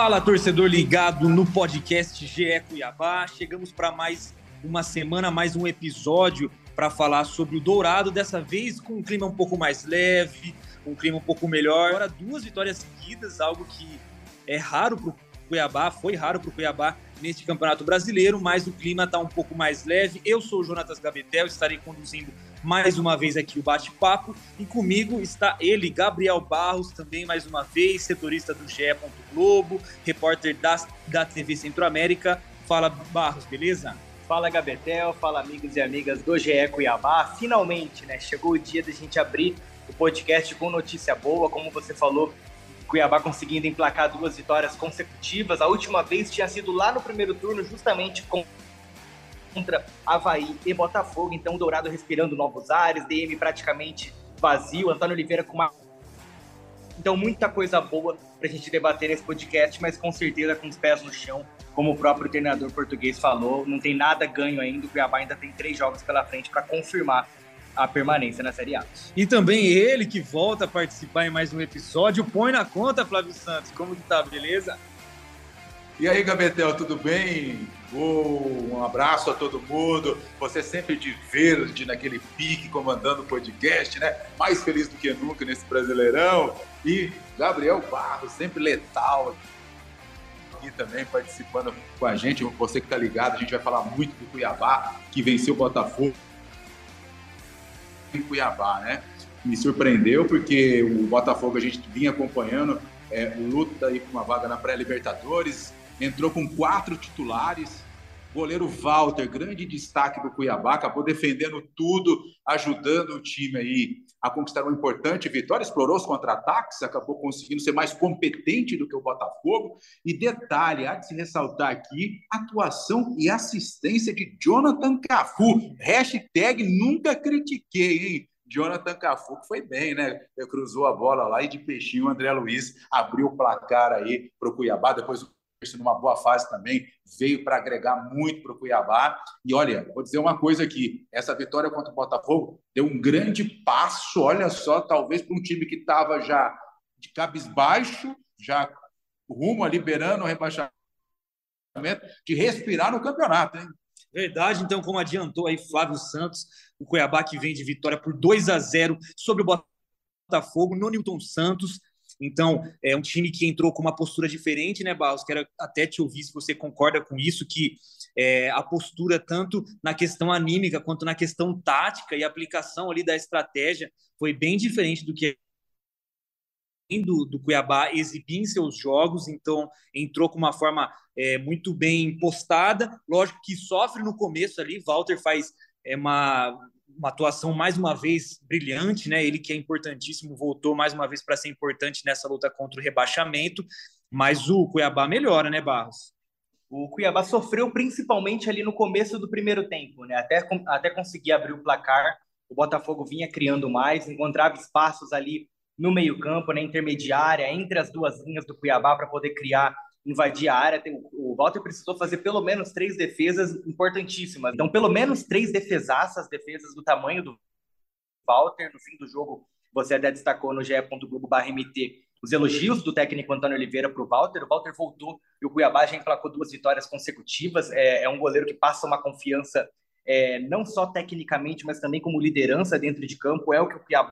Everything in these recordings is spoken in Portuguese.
Fala, torcedor ligado no podcast GE Cuiabá. Chegamos para mais uma semana, mais um episódio para falar sobre o Dourado, dessa vez com um clima um pouco mais leve, um clima um pouco melhor. Agora, duas vitórias seguidas, algo que é raro para o Cuiabá, foi raro para o Cuiabá neste Campeonato Brasileiro, mas o clima está um pouco mais leve. Eu sou o Jonatas Gabetel, estarei conduzindo mais uma vez aqui o bate-papo e comigo está ele, Gabriel Barros, também mais uma vez, setorista do GE. Globo, repórter da, da TV Centro-América. Fala, Barros, beleza? Fala Gabetel, fala amigos e amigas do GE Cuiabá. Finalmente, né? Chegou o dia da gente abrir o podcast com notícia boa, como você falou, Cuiabá conseguindo emplacar duas vitórias consecutivas. A última vez tinha sido lá no primeiro turno, justamente contra Havaí e Botafogo. Então, o Dourado respirando novos ares, DM praticamente vazio, Antônio Oliveira com uma. Então, muita coisa boa para a gente debater nesse podcast, mas com certeza com os pés no chão como o próprio treinador português falou, não tem nada ganho ainda. O Cuiabá ainda tem três jogos pela frente para confirmar a permanência na Série A. E também ele que volta a participar em mais um episódio. Põe na conta, Flávio Santos. Como que tá, beleza? E aí, Gabetel, tudo bem? Oh, um abraço a todo mundo. Você sempre de verde, naquele pique, comandando o podcast, né? Mais feliz do que nunca nesse Brasileirão. E Gabriel Barros, sempre letal aqui também participando com a gente. Você que está ligado, a gente vai falar muito do Cuiabá, que venceu o Botafogo em Cuiabá, né? Me surpreendeu porque o Botafogo a gente vinha acompanhando, é, luta aí com uma vaga na pré-Libertadores, entrou com quatro titulares, goleiro Walter, grande destaque do Cuiabá, acabou defendendo tudo, ajudando o time aí a conquistar uma importante vitória, explorou os contra-ataques, acabou conseguindo ser mais competente do que o Botafogo. E detalhe, há de se ressaltar aqui, atuação e assistência de Jonathan Cafu. Hashtag nunca critiquei, hein? Jonathan Cafu, que foi bem, né? Cruzou a bola lá e de peixinho o André Luiz abriu o placar aí para o Cuiabá. Depois numa boa fase também, veio para agregar muito para o Cuiabá. E olha, vou dizer uma coisa aqui: essa vitória contra o Botafogo deu um grande passo, olha só, talvez para um time que estava já de cabisbaixo, já rumo a liberando o rebaixamento, de respirar no campeonato, hein? Verdade, então, como adiantou aí Flávio Santos, o Cuiabá que vem de vitória por 2 a 0 sobre o Botafogo, no Newton Santos, então, é um time que entrou com uma postura diferente, né, Barros? Quero até te ouvir se você concorda com isso, que é, a postura, tanto na questão anímica quanto na questão tática e aplicação ali da estratégia, foi bem diferente do que do, do Cuiabá exibir em seus jogos, então entrou com uma forma é, muito bem postada. Lógico que sofre no começo ali, Walter faz é, uma uma atuação mais uma vez brilhante, né? Ele que é importantíssimo, voltou mais uma vez para ser importante nessa luta contra o rebaixamento, mas o Cuiabá melhora, né, Barros? O Cuiabá sofreu principalmente ali no começo do primeiro tempo, né? Até, até conseguir abrir o placar, o Botafogo vinha criando mais, encontrava espaços ali no meio-campo, na intermediária, entre as duas linhas do Cuiabá para poder criar invadir a área. O Walter precisou fazer pelo menos três defesas importantíssimas. Então, pelo menos três defesaças, defesas do tamanho do Walter. No fim do jogo, você até destacou no ge.globo.mt os elogios do técnico Antônio Oliveira para o Walter. O Walter voltou e o Cuiabá já emplacou duas vitórias consecutivas. É, é um goleiro que passa uma confiança é, não só tecnicamente, mas também como liderança dentro de campo. É o que o Cuiabá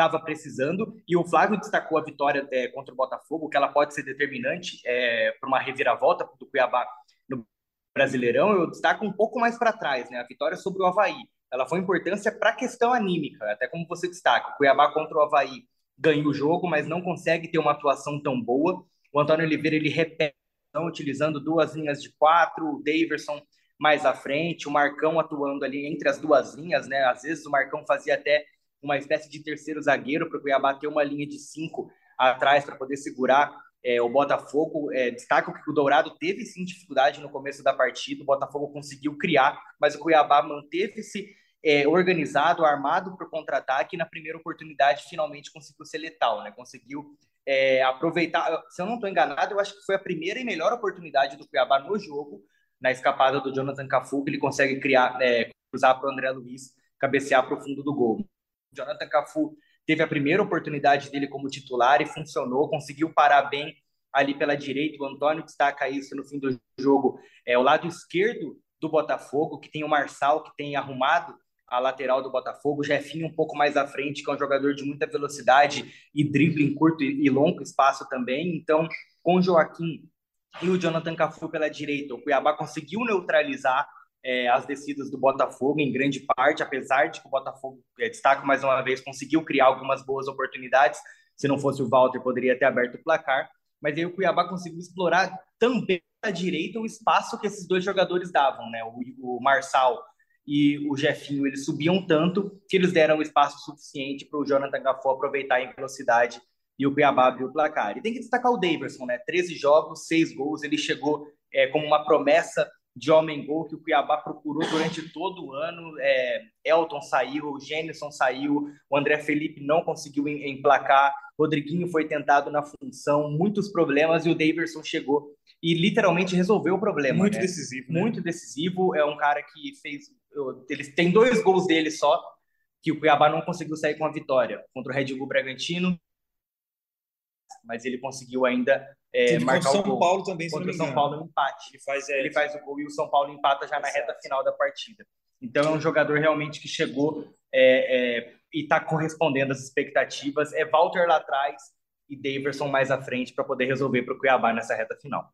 estava precisando. E o Flávio destacou a vitória é, contra o Botafogo, que ela pode ser determinante é, para uma reviravolta do Cuiabá no Brasileirão. Eu destaco um pouco mais para trás, né? A vitória sobre o Havaí. Ela foi importância para a questão anímica, até como você destaca. O Cuiabá contra o Havaí ganha o jogo, mas não consegue ter uma atuação tão boa. O Antônio Oliveira ele repete, utilizando duas linhas de quatro, o Daverson mais à frente, o Marcão atuando ali entre as duas linhas, né? Às vezes o Marcão fazia até uma espécie de terceiro zagueiro para o Cuiabá ter uma linha de cinco atrás para poder segurar é, o Botafogo. É, destaca que o Dourado teve sim dificuldade no começo da partida, o Botafogo conseguiu criar, mas o Cuiabá manteve-se é, organizado, armado para o contra-ataque, e na primeira oportunidade finalmente conseguiu ser letal, né? Conseguiu é, aproveitar. Se eu não estou enganado, eu acho que foi a primeira e melhor oportunidade do Cuiabá no jogo, na escapada do Jonathan Cafu, que ele consegue criar, é, cruzar para o André Luiz, cabecear para o fundo do gol. Jonathan Cafu teve a primeira oportunidade dele como titular e funcionou, conseguiu parar bem ali pela direita. O Antônio destaca isso no fim do jogo. É o lado esquerdo do Botafogo, que tem o Marçal, que tem arrumado a lateral do Botafogo, o Jefinho um pouco mais à frente, que é um jogador de muita velocidade e drible em curto e longo espaço também. Então, com o Joaquim e o Jonathan Cafu pela direita, o Cuiabá conseguiu neutralizar é, as descidas do Botafogo em grande parte, apesar de que o Botafogo, é, destaco mais uma vez, conseguiu criar algumas boas oportunidades. Se não fosse o Walter, poderia ter aberto o placar. Mas aí o Cuiabá conseguiu explorar também à direita o espaço que esses dois jogadores davam, né? O, o Marçal e o Jefinho, eles subiam tanto que eles deram espaço suficiente para o Jonathan Gafó aproveitar em velocidade e o Cuiabá abriu o placar. E tem que destacar o Daverson, né? 13 jogos, 6 gols, ele chegou é, como uma promessa de homem-gol que o Cuiabá procurou durante todo o ano. É, Elton saiu, o Gênison saiu, o André Felipe não conseguiu emplacar, Rodriguinho foi tentado na função, muitos problemas, e o Daverson chegou e literalmente resolveu o problema. Muito né? decisivo. Né? Muito decisivo. É um cara que fez. Ele tem dois gols dele só, que o Cuiabá não conseguiu sair com a vitória contra o Red Bull Bragantino, mas ele conseguiu ainda é, marcar o São Paulo também, contra o São Paulo no empate. Ele faz, é, ele faz o gol e o São Paulo empata já na reta final da partida. Então é um jogador realmente que chegou é, é, e está correspondendo às expectativas. É Walter lá atrás e Daverson mais à frente para poder resolver para o Cuiabá nessa reta final.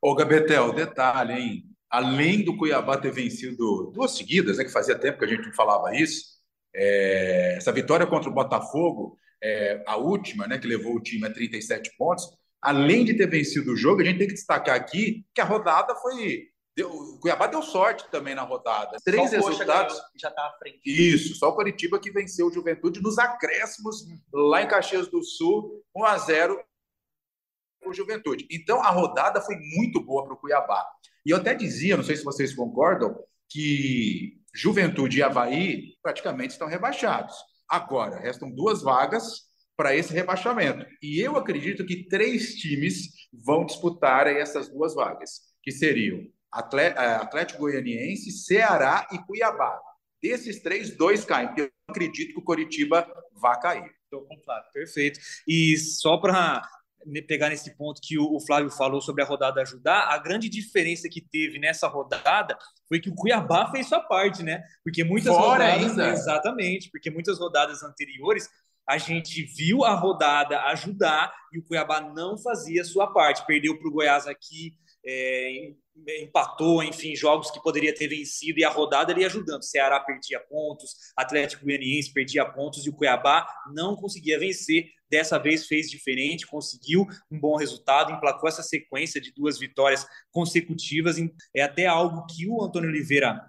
Ô, Gabetel, detalhe, hein? Além do Cuiabá ter vencido duas seguidas, né, que fazia tempo que a gente não falava isso, é, essa vitória contra o Botafogo, é, a última, né, que levou o time a 37 pontos, além de ter vencido o jogo, a gente tem que destacar aqui que a rodada foi. Deu, o Cuiabá deu sorte também na rodada. Três resultados. já está à frente. Isso, só o Curitiba que venceu o Juventude nos acréscimos lá em Caxias do Sul, 1 a 0 o Juventude. Então a rodada foi muito boa para o Cuiabá. E eu até dizia, não sei se vocês concordam, que Juventude e Havaí praticamente estão rebaixados. Agora, restam duas vagas para esse rebaixamento. E eu acredito que três times vão disputar essas duas vagas, que seriam é, Atlético Goianiense, Ceará e Cuiabá. Desses três, dois caem. Eu acredito que o Coritiba vai cair. Estou com o Flávio, perfeito. E só para pegar nesse ponto que o Flávio falou sobre a rodada ajudar, a grande diferença que teve nessa rodada foi que o Cuiabá fez sua parte, né? Porque muitas Fora rodadas, ainda. exatamente, porque muitas rodadas anteriores a gente viu a rodada ajudar e o Cuiabá não fazia a sua parte. Perdeu para o Goiás aqui, é, empatou, enfim, jogos que poderia ter vencido e a rodada ali ajudando. Ceará perdia pontos, Atlético Goianiense perdia pontos e o Cuiabá não conseguia vencer. Dessa vez fez diferente, conseguiu um bom resultado, emplacou essa sequência de duas vitórias consecutivas. É até algo que o Antônio Oliveira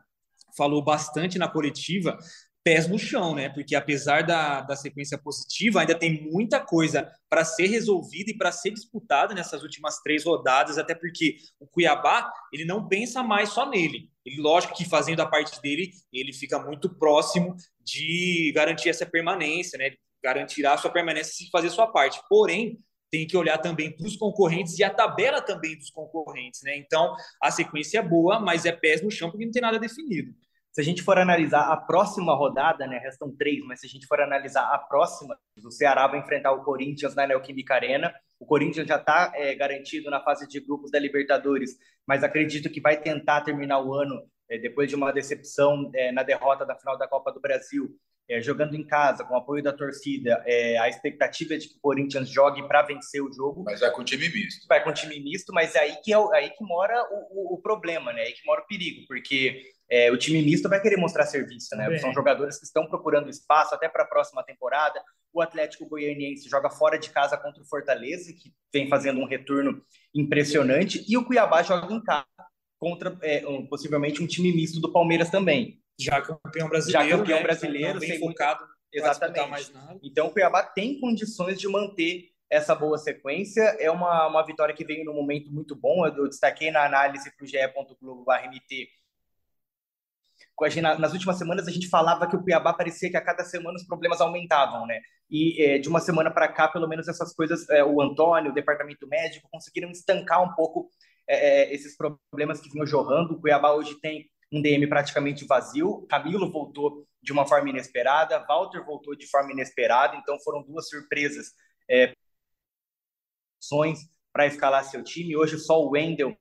falou bastante na coletiva, pés no chão, né? Porque apesar da, da sequência positiva, ainda tem muita coisa para ser resolvida e para ser disputada nessas últimas três rodadas, até porque o Cuiabá ele não pensa mais só nele. Ele, lógico que fazendo a parte dele, ele fica muito próximo de garantir essa permanência, né? Garantirá a sua permanência se fazer sua parte. Porém, tem que olhar também para os concorrentes e a tabela também dos concorrentes, né? Então, a sequência é boa, mas é pés no chão porque não tem nada definido se a gente for analisar a próxima rodada, né, restam três, mas se a gente for analisar a próxima, o Ceará vai enfrentar o Corinthians na Neoquímica Arena. O Corinthians já está é, garantido na fase de grupos da Libertadores, mas acredito que vai tentar terminar o ano é, depois de uma decepção é, na derrota da final da Copa do Brasil, é, jogando em casa, com o apoio da torcida. É, a expectativa é de que o Corinthians jogue para vencer o jogo. Mas vai com time misto. Vai com time misto, mas é aí que, é, aí que mora o, o, o problema, né? É aí que mora o perigo, porque é, o time misto vai querer mostrar serviço, né? São jogadores que estão procurando espaço até para a próxima temporada. O Atlético Goianiense joga fora de casa contra o Fortaleza, que vem fazendo um retorno impressionante, e o Cuiabá joga em casa contra é, um, possivelmente um time misto do Palmeiras também. Já campeão brasileiro, já campeão né? brasileiro, bem focado, exatamente. Mais nada. Então o Cuiabá tem condições de manter essa boa sequência. É uma, uma vitória que veio num momento muito bom. Eu, eu destaquei na análise para o ge.globo.mt nas últimas semanas a gente falava que o Cuiabá parecia que a cada semana os problemas aumentavam, né? E é, de uma semana para cá, pelo menos essas coisas, é, o Antônio, o departamento médico conseguiram estancar um pouco é, esses problemas que vinham jorrando. O Cuiabá hoje tem um DM praticamente vazio. Camilo voltou de uma forma inesperada, Walter voltou de forma inesperada, então foram duas surpresas é, para escalar seu time. Hoje só o Wendel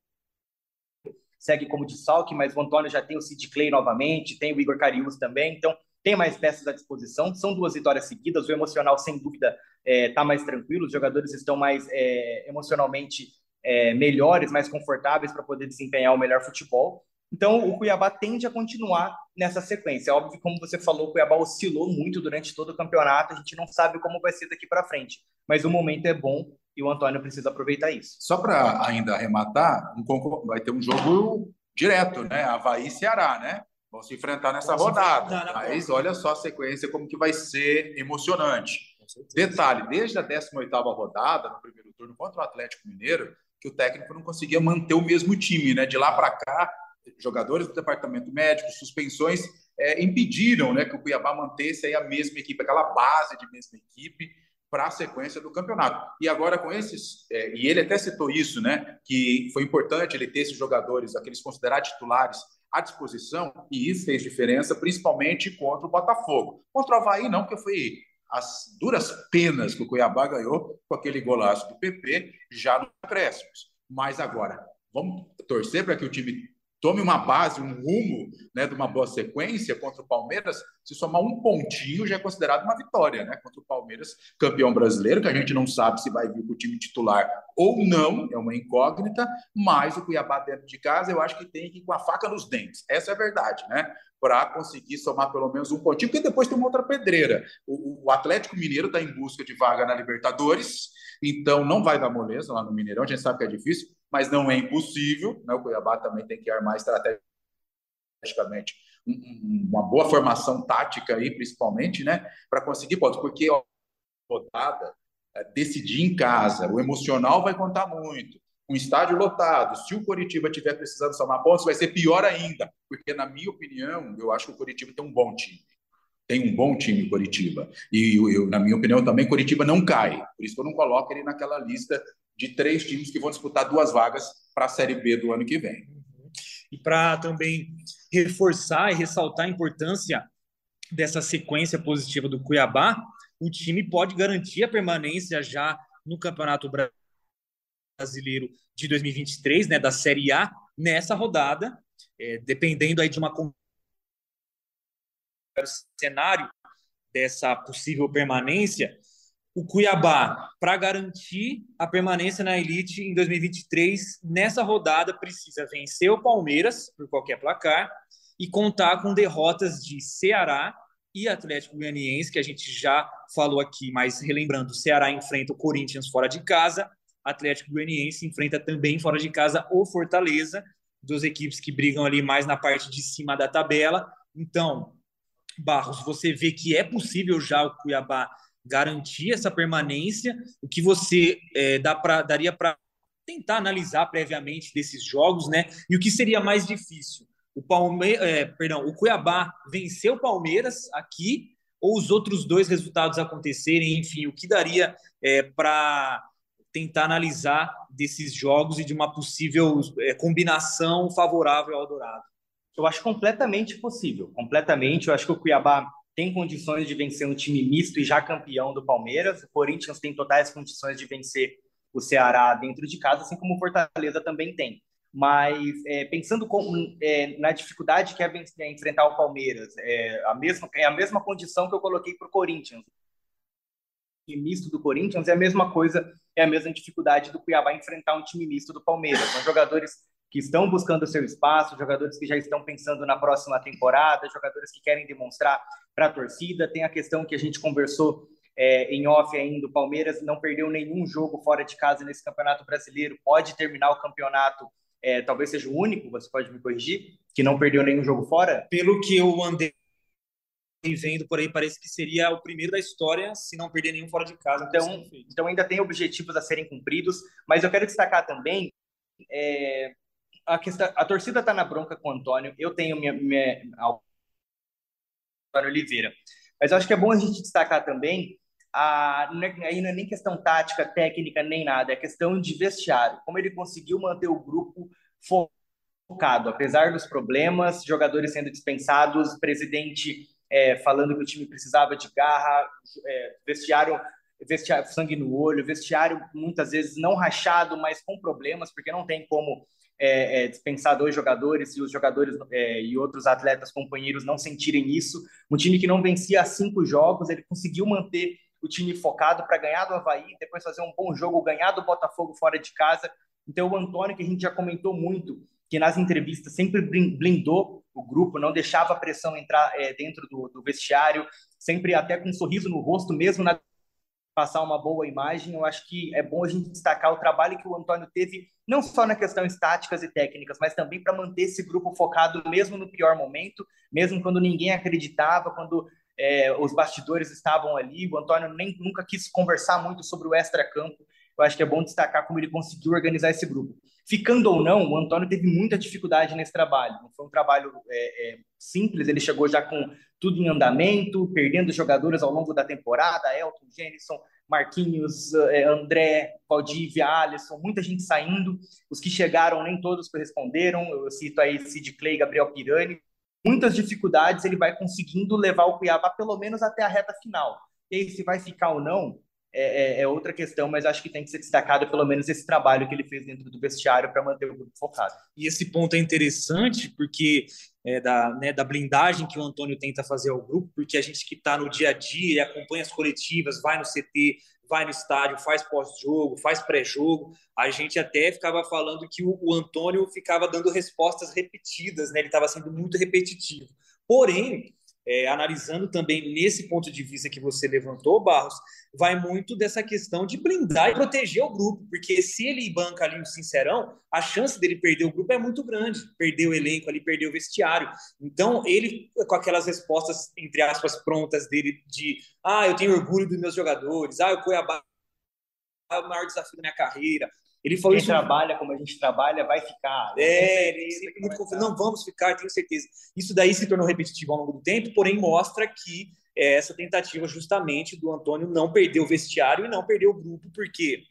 segue como desfalque, mas o Antônio já tem o Sid Clay novamente, tem o Igor Carius também, então tem mais peças à disposição. São duas vitórias seguidas, o emocional, sem dúvida, está é, tá mais tranquilo, os jogadores estão mais é, emocionalmente é, melhores, mais confortáveis para poder desempenhar o melhor futebol. Então, o Cuiabá tende a continuar nessa sequência. É óbvio, como você falou, o Cuiabá oscilou muito durante todo o campeonato, a gente não sabe como vai ser daqui para frente, mas o momento é bom e o Antônio precisa aproveitar isso. Só para ainda arrematar, um, vai ter um jogo direto, né? Havaí e Ceará, né? Vão se enfrentar nessa rodada. Mas olha só a sequência, como que vai ser emocionante. Detalhe, desde a 18ª rodada, no primeiro turno contra o Atlético Mineiro, que o técnico não conseguia manter o mesmo time, né? De lá para cá, jogadores do departamento médico, suspensões, é, impediram né, que o Cuiabá mantesse aí a mesma equipe, aquela base de mesma equipe para a sequência do campeonato. E agora com esses, é, e ele até citou isso, né, que foi importante ele ter esses jogadores, aqueles considerados titulares, à disposição, e isso fez diferença, principalmente contra o Botafogo. Contra o Havaí, não, porque foi as duras penas que o Cuiabá ganhou com aquele golaço do PP já no acréscimos. Mas agora, vamos torcer para que o time tome uma base, um rumo né, de uma boa sequência contra o Palmeiras, se somar um pontinho já é considerado uma vitória, né? Contra o Palmeiras, campeão brasileiro, que a gente não sabe se vai vir com o time titular ou não, é uma incógnita, mas o Cuiabá dentro de casa eu acho que tem que ir com a faca nos dentes. Essa é a verdade, né? Para conseguir somar pelo menos um pontinho, porque depois tem uma outra pedreira. O, o Atlético Mineiro está em busca de vaga na Libertadores, então não vai dar moleza lá no Mineirão, a gente sabe que é difícil mas não é impossível. Né? O Cuiabá também tem que armar estrategicamente uma boa formação tática aí, principalmente, né, para conseguir pontos, porque a rodada é, decidir em casa, o emocional vai contar muito. Um estádio lotado, se o Coritiba tiver precisando somar pontos, vai ser pior ainda, porque na minha opinião, eu acho que o Coritiba tem um bom time. Tem um bom time Coritiba. E eu, na minha opinião também Coritiba não cai. Por isso que eu não coloco ele naquela lista de três times que vão disputar duas vagas para a Série B do ano que vem. E para também reforçar e ressaltar a importância dessa sequência positiva do Cuiabá, o time pode garantir a permanência já no Campeonato Brasileiro de 2023, né, da Série A, nessa rodada, é, dependendo aí de uma cenário dessa possível permanência, o Cuiabá, para garantir a permanência na elite em 2023, nessa rodada precisa vencer o Palmeiras por qualquer placar e contar com derrotas de Ceará e Atlético Goianiense, que a gente já falou aqui, mas relembrando, Ceará enfrenta o Corinthians fora de casa, Atlético Goianiense enfrenta também fora de casa o Fortaleza, duas equipes que brigam ali mais na parte de cima da tabela. Então, Barros, você vê que é possível já o Cuiabá garantir essa permanência, o que você é, dá pra, daria para tentar analisar previamente desses jogos, né? E o que seria mais difícil? O Palme é, perdão, o Cuiabá venceu o Palmeiras aqui ou os outros dois resultados acontecerem, enfim, o que daria é, para tentar analisar desses jogos e de uma possível é, combinação favorável ao Dourado? Eu acho completamente possível, completamente. Eu acho que o Cuiabá tem condições de vencer um time misto e já campeão do Palmeiras. O Corinthians tem totais condições de vencer o Ceará dentro de casa, assim como o Fortaleza também tem. Mas é, pensando com, é, na dificuldade que é, vencer, é enfrentar o Palmeiras, é a mesma, é a mesma condição que eu coloquei para o Corinthians. O misto do Corinthians é a mesma coisa, é a mesma dificuldade do Cuiabá enfrentar um time misto do Palmeiras. São jogadores que estão buscando seu espaço, jogadores que já estão pensando na próxima temporada, jogadores que querem demonstrar para a torcida. Tem a questão que a gente conversou é, em off ainda, o Palmeiras não perdeu nenhum jogo fora de casa nesse Campeonato Brasileiro, pode terminar o campeonato, é, talvez seja o único, você pode me corrigir, que não perdeu nenhum jogo fora? Pelo que eu andei vendo por aí, parece que seria o primeiro da história se não perder nenhum fora de casa. Então, então ainda tem objetivos a serem cumpridos, mas eu quero destacar também é, a, questão, a torcida está na bronca com o Antônio. Eu tenho minha, minha Antônio Oliveira. Mas eu acho que é bom a gente destacar também a, é, aí não é nem questão tática, técnica, nem nada, é questão de vestiário. Como ele conseguiu manter o grupo focado, apesar dos problemas, jogadores sendo dispensados, presidente é, falando que o time precisava de garra, é, vestiário, vestiário, sangue no olho, vestiário muitas vezes não rachado, mas com problemas, porque não tem como é, é, dispensar dois jogadores e os jogadores é, e outros atletas companheiros não sentirem isso. Um time que não vencia há cinco jogos, ele conseguiu manter o time focado para ganhar do Havaí, depois fazer um bom jogo, ganhar do Botafogo fora de casa. Então, o Antônio, que a gente já comentou muito, que nas entrevistas sempre blindou o grupo, não deixava a pressão entrar é, dentro do, do, vestiário, sempre até com um sorriso no rosto, mesmo na passar uma boa imagem. Eu acho que é bom a gente destacar o trabalho que o Antônio teve, não só na questão estáticas e técnicas, mas também para manter esse grupo focado mesmo no pior momento, mesmo quando ninguém acreditava, quando é, os bastidores estavam ali. O Antônio nem nunca quis conversar muito sobre o extra-campo. Eu acho que é bom destacar como ele conseguiu organizar esse grupo. Ficando ou não, o Antônio teve muita dificuldade nesse trabalho. Não foi um trabalho é, é, simples, ele chegou já com tudo em andamento, perdendo jogadores ao longo da temporada, Elton, Jenison, Marquinhos, é, André, Valdívia, Alisson, muita gente saindo. Os que chegaram, nem todos corresponderam. Eu cito aí Sid Clay, Gabriel Pirani. Muitas dificuldades, ele vai conseguindo levar o Cuiabá pelo menos até a reta final. E aí, se vai ficar ou não, é, é, é, outra questão, mas acho que tem que ser destacado pelo menos esse trabalho que ele fez dentro do vestiário para manter o grupo focado. E esse ponto é interessante porque é, da, né, da blindagem que o Antônio tenta fazer ao grupo, porque a gente que está no dia a dia, acompanha as coletivas, vai no CT, vai no estádio, faz pós-jogo, faz pré-jogo, a gente até ficava falando que o, o Antônio ficava dando respostas repetidas, né? ele estava sendo muito repetitivo. Porém, é, analisando também nesse ponto de vista que você levantou, Barros, vai muito dessa questão de blindar e proteger o grupo, porque se ele banca ali o sincerão, a chance dele perder o grupo é muito grande, perder o elenco ali, perder o vestiário. Então, ele, com aquelas respostas, entre aspas, prontas dele de ah, eu tenho orgulho dos meus jogadores, ah, o Cuiabá é o maior desafio da minha carreira, ele falou Quem isso. trabalha como a gente trabalha vai ficar. É, ele sempre muito confuso. Não, vamos ficar, tenho certeza. Isso daí se tornou repetitivo ao longo do tempo, porém mostra que é essa tentativa justamente do Antônio não perder o vestiário e não perder o grupo, porque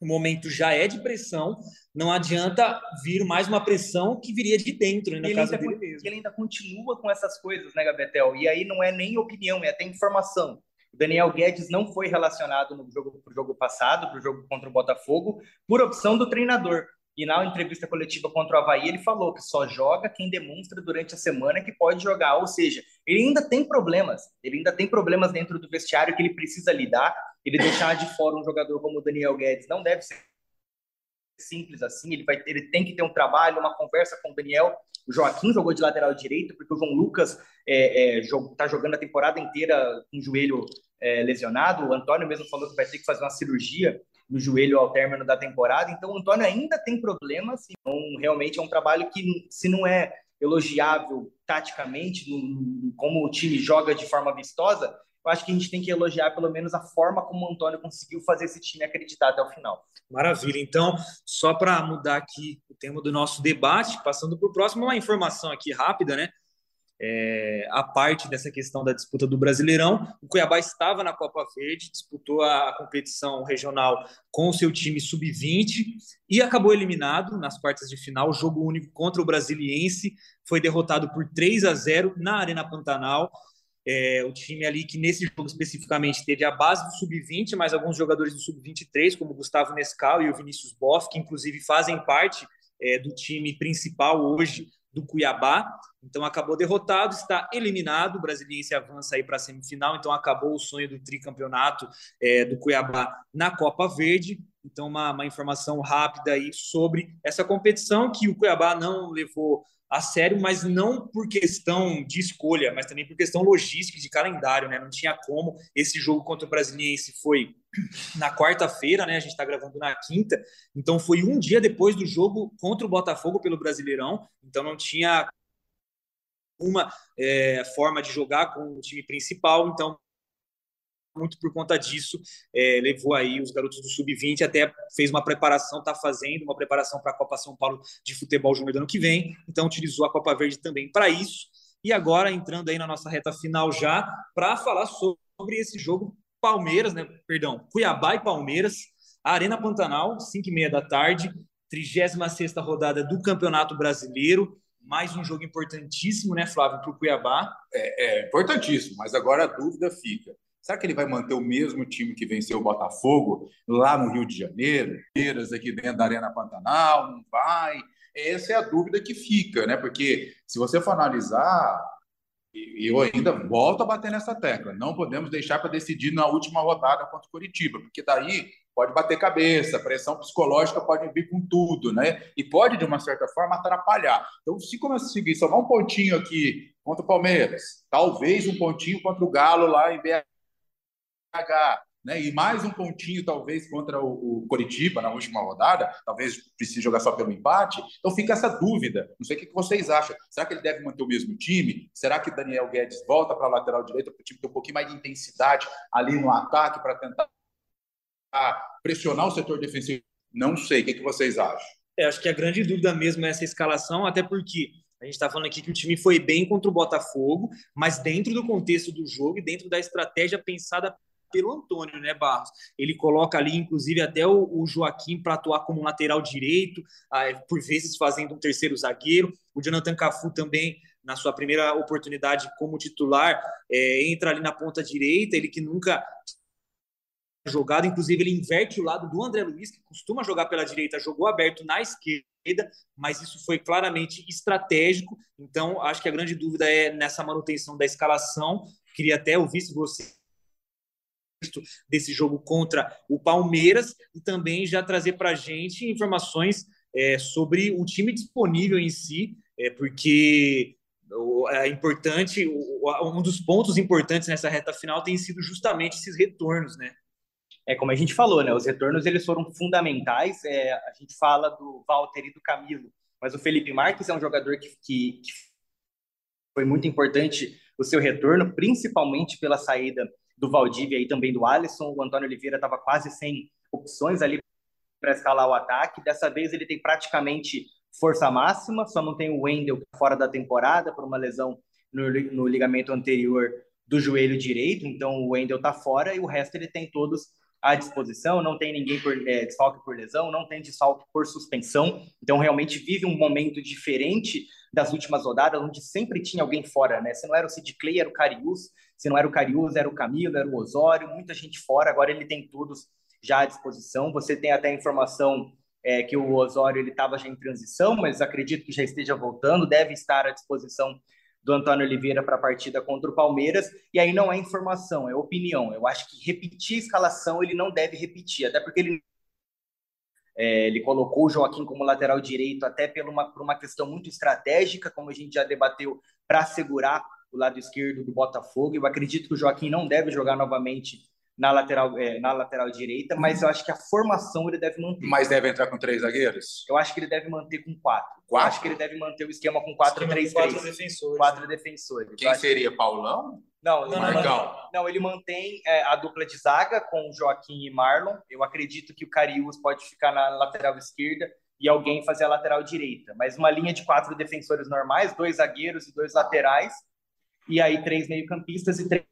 o momento já é de pressão, não adianta vir mais uma pressão que viria de dentro, né, na ele casa dele mesmo. Ele ainda continua com essas coisas, né, Gabetel? E aí não é nem opinião, é até informação. O Daniel Guedes não foi relacionado no jogo pro jogo passado, para o jogo contra o Botafogo, por opção do treinador. E na entrevista coletiva contra o Havaí, ele falou que só joga quem demonstra durante a semana que pode jogar. Ou seja, ele ainda tem problemas. Ele ainda tem problemas dentro do vestiário que ele precisa lidar. Ele deixar de fora um jogador como o Daniel Guedes não deve ser simples assim. Ele, vai, ele tem que ter um trabalho, uma conversa com o Daniel. O Joaquim jogou de lateral direito, porque o João Lucas está é, é, tá jogando a temporada inteira com o joelho é, lesionado. O Antônio mesmo falou que vai ter que fazer uma cirurgia no joelho ao término da temporada. Então, o Antônio ainda tem problemas. Então, realmente é um trabalho que, se não é elogiável taticamente, no, como o time joga de forma vistosa, eu acho que a gente tem que elogiar pelo menos a forma como o Antônio conseguiu fazer esse time acreditar até o final. Maravilha. Então, só para mudar aqui o tema do nosso debate, passando para o próximo, uma informação aqui rápida, né? É, a parte dessa questão da disputa do Brasileirão, o Cuiabá estava na Copa Verde, disputou a competição regional com o seu time sub-20 e acabou eliminado nas quartas de final. Jogo único contra o Brasiliense, foi derrotado por 3 a 0 na Arena Pantanal. É, o time ali que nesse jogo especificamente teve a base do sub-20, mas alguns jogadores do sub-23, como o Gustavo Nescal e o Vinícius Boff, que inclusive fazem parte é, do time principal hoje do Cuiabá. Então acabou derrotado, está eliminado. O Brasiliense avança aí para a semifinal, então acabou o sonho do tricampeonato é, do Cuiabá na Copa Verde. Então, uma, uma informação rápida aí sobre essa competição que o Cuiabá não levou a sério, mas não por questão de escolha, mas também por questão logística de calendário, né? Não tinha como. Esse jogo contra o Brasiliense foi na quarta-feira, né? A gente está gravando na quinta, então foi um dia depois do jogo contra o Botafogo pelo Brasileirão, então não tinha uma é, forma de jogar com o time principal, então muito por conta disso, é, levou aí os garotos do Sub-20, até fez uma preparação, está fazendo uma preparação para a Copa São Paulo de futebol júnior do ano que vem, então utilizou a Copa Verde também para isso. E agora, entrando aí na nossa reta final já, para falar sobre esse jogo Palmeiras, né? Perdão, Cuiabá e Palmeiras, Arena Pantanal, 5 e meia da tarde, 36 rodada do Campeonato Brasileiro. Mais um jogo importantíssimo, né, Flávio, para o Cuiabá? É, é importantíssimo, mas agora a dúvida fica. Será que ele vai manter o mesmo time que venceu o Botafogo lá no Rio de Janeiro? Palmeiras aqui dentro da Arena Pantanal? Não vai? Essa é a dúvida que fica, né? Porque se você for analisar, eu ainda volto a bater nessa tecla, não podemos deixar para decidir na última rodada contra o Curitiba, porque daí pode bater cabeça, pressão psicológica pode vir com tudo, né? E pode, de uma certa forma, atrapalhar. Então, se conseguir somar um pontinho aqui contra o Palmeiras, talvez um pontinho contra o Galo lá em BH, né? E mais um pontinho, talvez, contra o, o Coritiba na última rodada, talvez precise jogar só pelo empate. Então fica essa dúvida. Não sei o que vocês acham. Será que ele deve manter o mesmo time? Será que Daniel Guedes volta para a lateral direita para o time ter um pouquinho mais de intensidade ali no ataque para tentar pressionar o setor defensivo? Não sei. O que vocês acham? É, acho que a grande dúvida mesmo é essa escalação, até porque a gente está falando aqui que o time foi bem contra o Botafogo, mas dentro do contexto do jogo e dentro da estratégia pensada pelo Antônio, né, Barros? Ele coloca ali, inclusive, até o, o Joaquim para atuar como lateral direito, ah, por vezes fazendo um terceiro zagueiro. O Jonathan Cafu também, na sua primeira oportunidade como titular, é, entra ali na ponta direita, ele que nunca jogado, inclusive ele inverte o lado do André Luiz, que costuma jogar pela direita, jogou aberto na esquerda, mas isso foi claramente estratégico. Então, acho que a grande dúvida é nessa manutenção da escalação. Queria até ouvir se você desse jogo contra o Palmeiras e também já trazer para a gente informações é, sobre o time disponível em si, é, porque é importante, um dos pontos importantes nessa reta final tem sido justamente esses retornos, né? É como a gente falou, né? Os retornos eles foram fundamentais. É, a gente fala do Walter e do Camilo, mas o Felipe Marques é um jogador que, que, que foi muito importante o seu retorno, principalmente pela saída do Valdívia e também do Alisson. O Antônio Oliveira estava quase sem opções ali para escalar o ataque. Dessa vez ele tem praticamente força máxima, só não tem o Wendel fora da temporada por uma lesão no, no ligamento anterior do joelho direito, então o Wendel está fora e o resto ele tem todos à disposição, não tem ninguém por é, desfalque por lesão, não tem desfalque por suspensão, então realmente vive um momento diferente das últimas rodadas, onde sempre tinha alguém fora, né? Se não era o Sid Clay, era o Carius, se não era o Carius, era o Camilo, era o Osório, muita gente fora, agora ele tem todos já à disposição, você tem até informação é, que o Osório ele estava já em transição, mas acredito que já esteja voltando, deve estar à disposição do Antônio Oliveira para a partida contra o Palmeiras, e aí não é informação, é opinião. Eu acho que repetir a escalação ele não deve repetir, até porque ele é, ele colocou o Joaquim como lateral direito até por uma, por uma questão muito estratégica, como a gente já debateu, para segurar o lado esquerdo do Botafogo. Eu acredito que o Joaquim não deve jogar novamente na lateral, é, na lateral direita, mas eu acho que a formação ele deve manter. Mas deve entrar com três zagueiros? Eu acho que ele deve manter com quatro. quatro? Eu acho que ele deve manter o esquema com quatro, três, quatro três. defensores. Quatro defensores. Quem seria? Paulão? Não, não, não, não, ele mantém é, a dupla de zaga com Joaquim e Marlon. Eu acredito que o Carius pode ficar na lateral esquerda e alguém fazer a lateral direita. Mas uma linha de quatro defensores normais, dois zagueiros e dois laterais, e aí três meio-campistas e três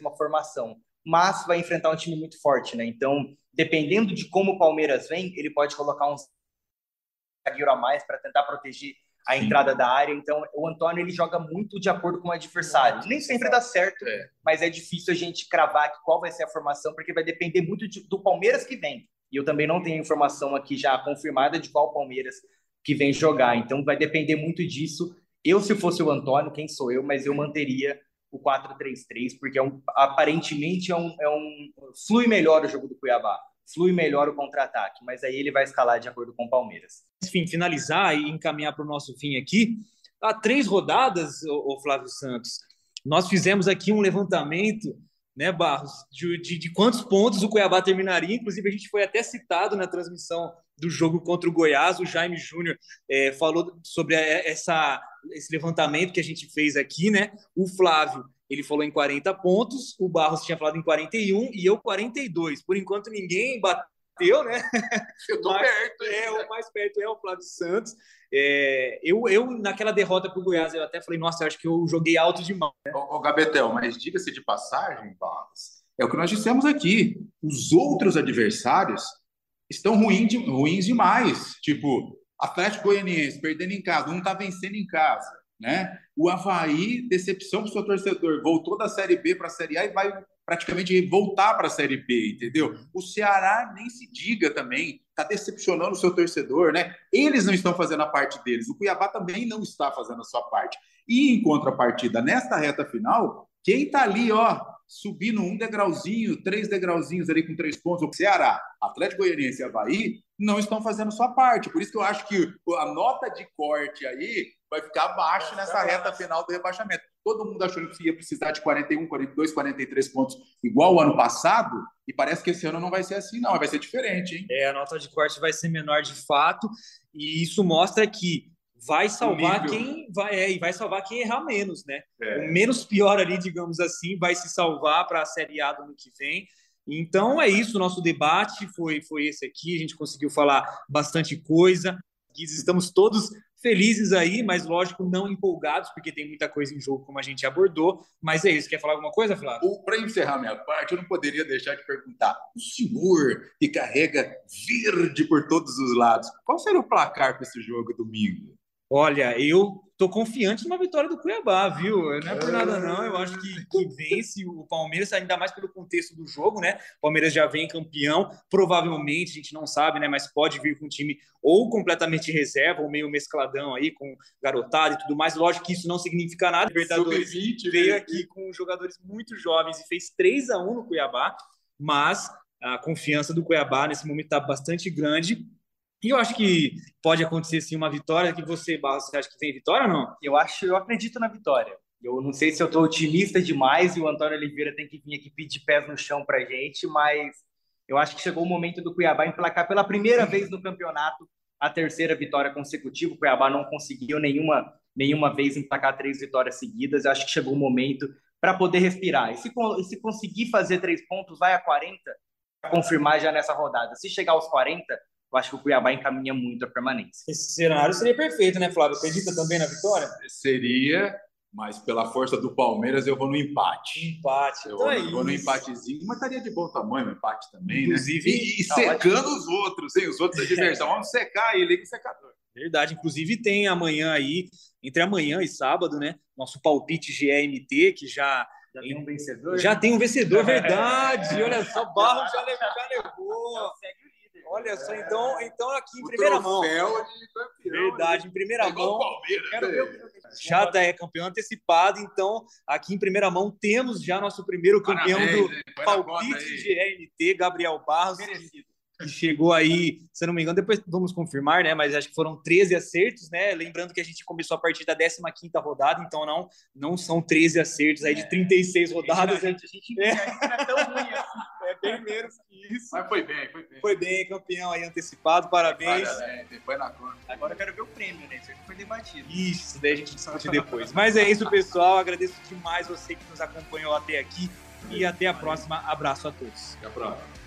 uma formação, mas vai enfrentar um time muito forte, né? Então, dependendo de como o Palmeiras vem, ele pode colocar um zagueiro a mais para tentar proteger a Sim. entrada da área. Então, o Antônio ele joga muito de acordo com o adversário. Nem sempre dá certo, é. mas é difícil a gente cravar qual vai ser a formação, porque vai depender muito de, do Palmeiras que vem. E eu também não tenho informação aqui já confirmada de qual Palmeiras que vem jogar. Então, vai depender muito disso. Eu, se fosse o Antônio, quem sou eu, mas eu manteria o 4-3-3, porque é um, aparentemente é um, é um. flui melhor o jogo do Cuiabá, flui melhor o contra-ataque, mas aí ele vai escalar de acordo com o Palmeiras. Enfim, finalizar e encaminhar para o nosso fim aqui. Há três rodadas, o Flávio Santos, nós fizemos aqui um levantamento né, Barros, de, de, de, quantos pontos o Cuiabá terminaria. Inclusive, a gente foi até citado na transmissão do jogo contra o Goiás. O Jaime Júnior é, falou sobre essa, esse levantamento que a gente fez aqui, né? O Flávio, Ele falou em 40 pontos, o Barros tinha falado em 41 e eu 42. Por enquanto ninguém bateu, né? Eu tô Mas, perto. É, o mais perto é o Flávio Santos. É, eu, eu, naquela derrota para o Goiás, eu até falei, nossa, eu acho que eu joguei alto demais. Ô, ô Gabetel, mas diga-se de passagem, Barros, é o que nós dissemos aqui. Os outros adversários estão ruim de, ruins demais. Tipo, Atlético Goianiense perdendo em casa, um tá vencendo em casa, né? O Havaí, decepção pro seu torcedor, voltou da Série B para a Série A e vai praticamente voltar para a Série B, entendeu? O Ceará nem se diga também, tá decepcionando o seu torcedor, né? Eles não estão fazendo a parte deles, o Cuiabá também não está fazendo a sua parte. E em contrapartida, nesta reta final, quem tá ali, ó, subindo um degrauzinho, três degrauzinhos ali com três pontos, o Ceará, Atlético Goianiense e Havaí, não estão fazendo sua parte. Por isso que eu acho que a nota de corte aí vai ficar baixa nessa reta final do rebaixamento. Todo mundo achou que ia precisar de 41, 42, 43 pontos, igual o ano passado, e parece que esse ano não vai ser assim, não, vai ser diferente, hein? É, a nota de corte vai ser menor de fato, e isso mostra que vai salvar quem vai é, e vai salvar quem errar menos, né? É. O menos pior ali, digamos assim, vai se salvar para a Série A do ano que vem. Então é isso, nosso debate foi foi esse aqui, a gente conseguiu falar bastante coisa. Estamos todos felizes aí, mas lógico, não empolgados, porque tem muita coisa em jogo, como a gente abordou. Mas é isso. Quer falar alguma coisa, Flávio? Para encerrar minha parte, eu não poderia deixar de perguntar: o senhor que carrega verde por todos os lados, qual será o placar para esse jogo domingo? Olha, eu tô confiante numa vitória do Cuiabá, viu? Não é por nada, não. Eu acho que, que vence o Palmeiras, ainda mais pelo contexto do jogo, né? O Palmeiras já vem campeão, provavelmente, a gente não sabe, né? Mas pode vir com um time ou completamente reserva, ou meio mescladão aí, com garotado e tudo mais. Lógico que isso não significa nada. O Libertadores veio aqui com jogadores muito jovens e fez 3 a 1 no Cuiabá, mas a confiança do Cuiabá nesse momento está bastante grande e eu acho que pode acontecer sim uma vitória. Que você, Barros, você acha que tem vitória ou não? Eu acho, eu acredito na vitória. Eu não sei se eu estou otimista demais e o Antônio Oliveira tem que vir aqui pedir pés no chão para gente, mas eu acho que chegou o momento do Cuiabá emplacar pela primeira vez no campeonato a terceira vitória consecutiva. O Cuiabá não conseguiu nenhuma, nenhuma vez emplacar três vitórias seguidas. Eu acho que chegou o momento para poder respirar. E se, se conseguir fazer três pontos, vai a 40, confirmar já nessa rodada. Se chegar aos 40, eu acho que o Cuiabá encaminha muito a permanência. Esse cenário seria perfeito, né, Flávio? Acredita também na vitória? Seria, mas pela força do Palmeiras eu vou no empate. Empate, eu então vou, é vou no empatezinho, mas estaria de bom tamanho o empate também, né? Inclusive, né? E, e tá secando ótimo. os outros, hein? Os outros da diversão. Vamos secar ele com o secador. Verdade, inclusive tem amanhã aí, entre amanhã e sábado, né? Nosso palpite GMT, que já já tem um vencedor? Já tem um vencedor, verdade. Olha só, Barro já levou. Já levou. Olha só, então, então aqui em o primeira mão. De campeão, Verdade, em primeira é mão. Quero né? ver o Chata é campeão antecipado, então aqui em primeira mão temos já nosso primeiro campeão Parabéns, do hein? Palpite aí. GRNT, Gabriel Barros. Que chegou aí, se eu não me engano, depois vamos confirmar, né? Mas acho que foram 13 acertos, né? Lembrando que a gente começou a partir da 15 rodada, então não, não são 13 acertos aí de 36 rodadas. A gente, a gente, a gente não é tão ruim assim. Bem menos que isso. Mas foi bem, foi bem. Foi bem, campeão aí antecipado, parabéns. Parabéns, põe na conta. Agora eu quero ver o prêmio, né? Isso aqui foi debatido. Isso, daí a gente discute depois. Mas é isso, pessoal. Agradeço demais você que nos acompanhou até aqui. E até a próxima. Abraço a todos. Até a próxima.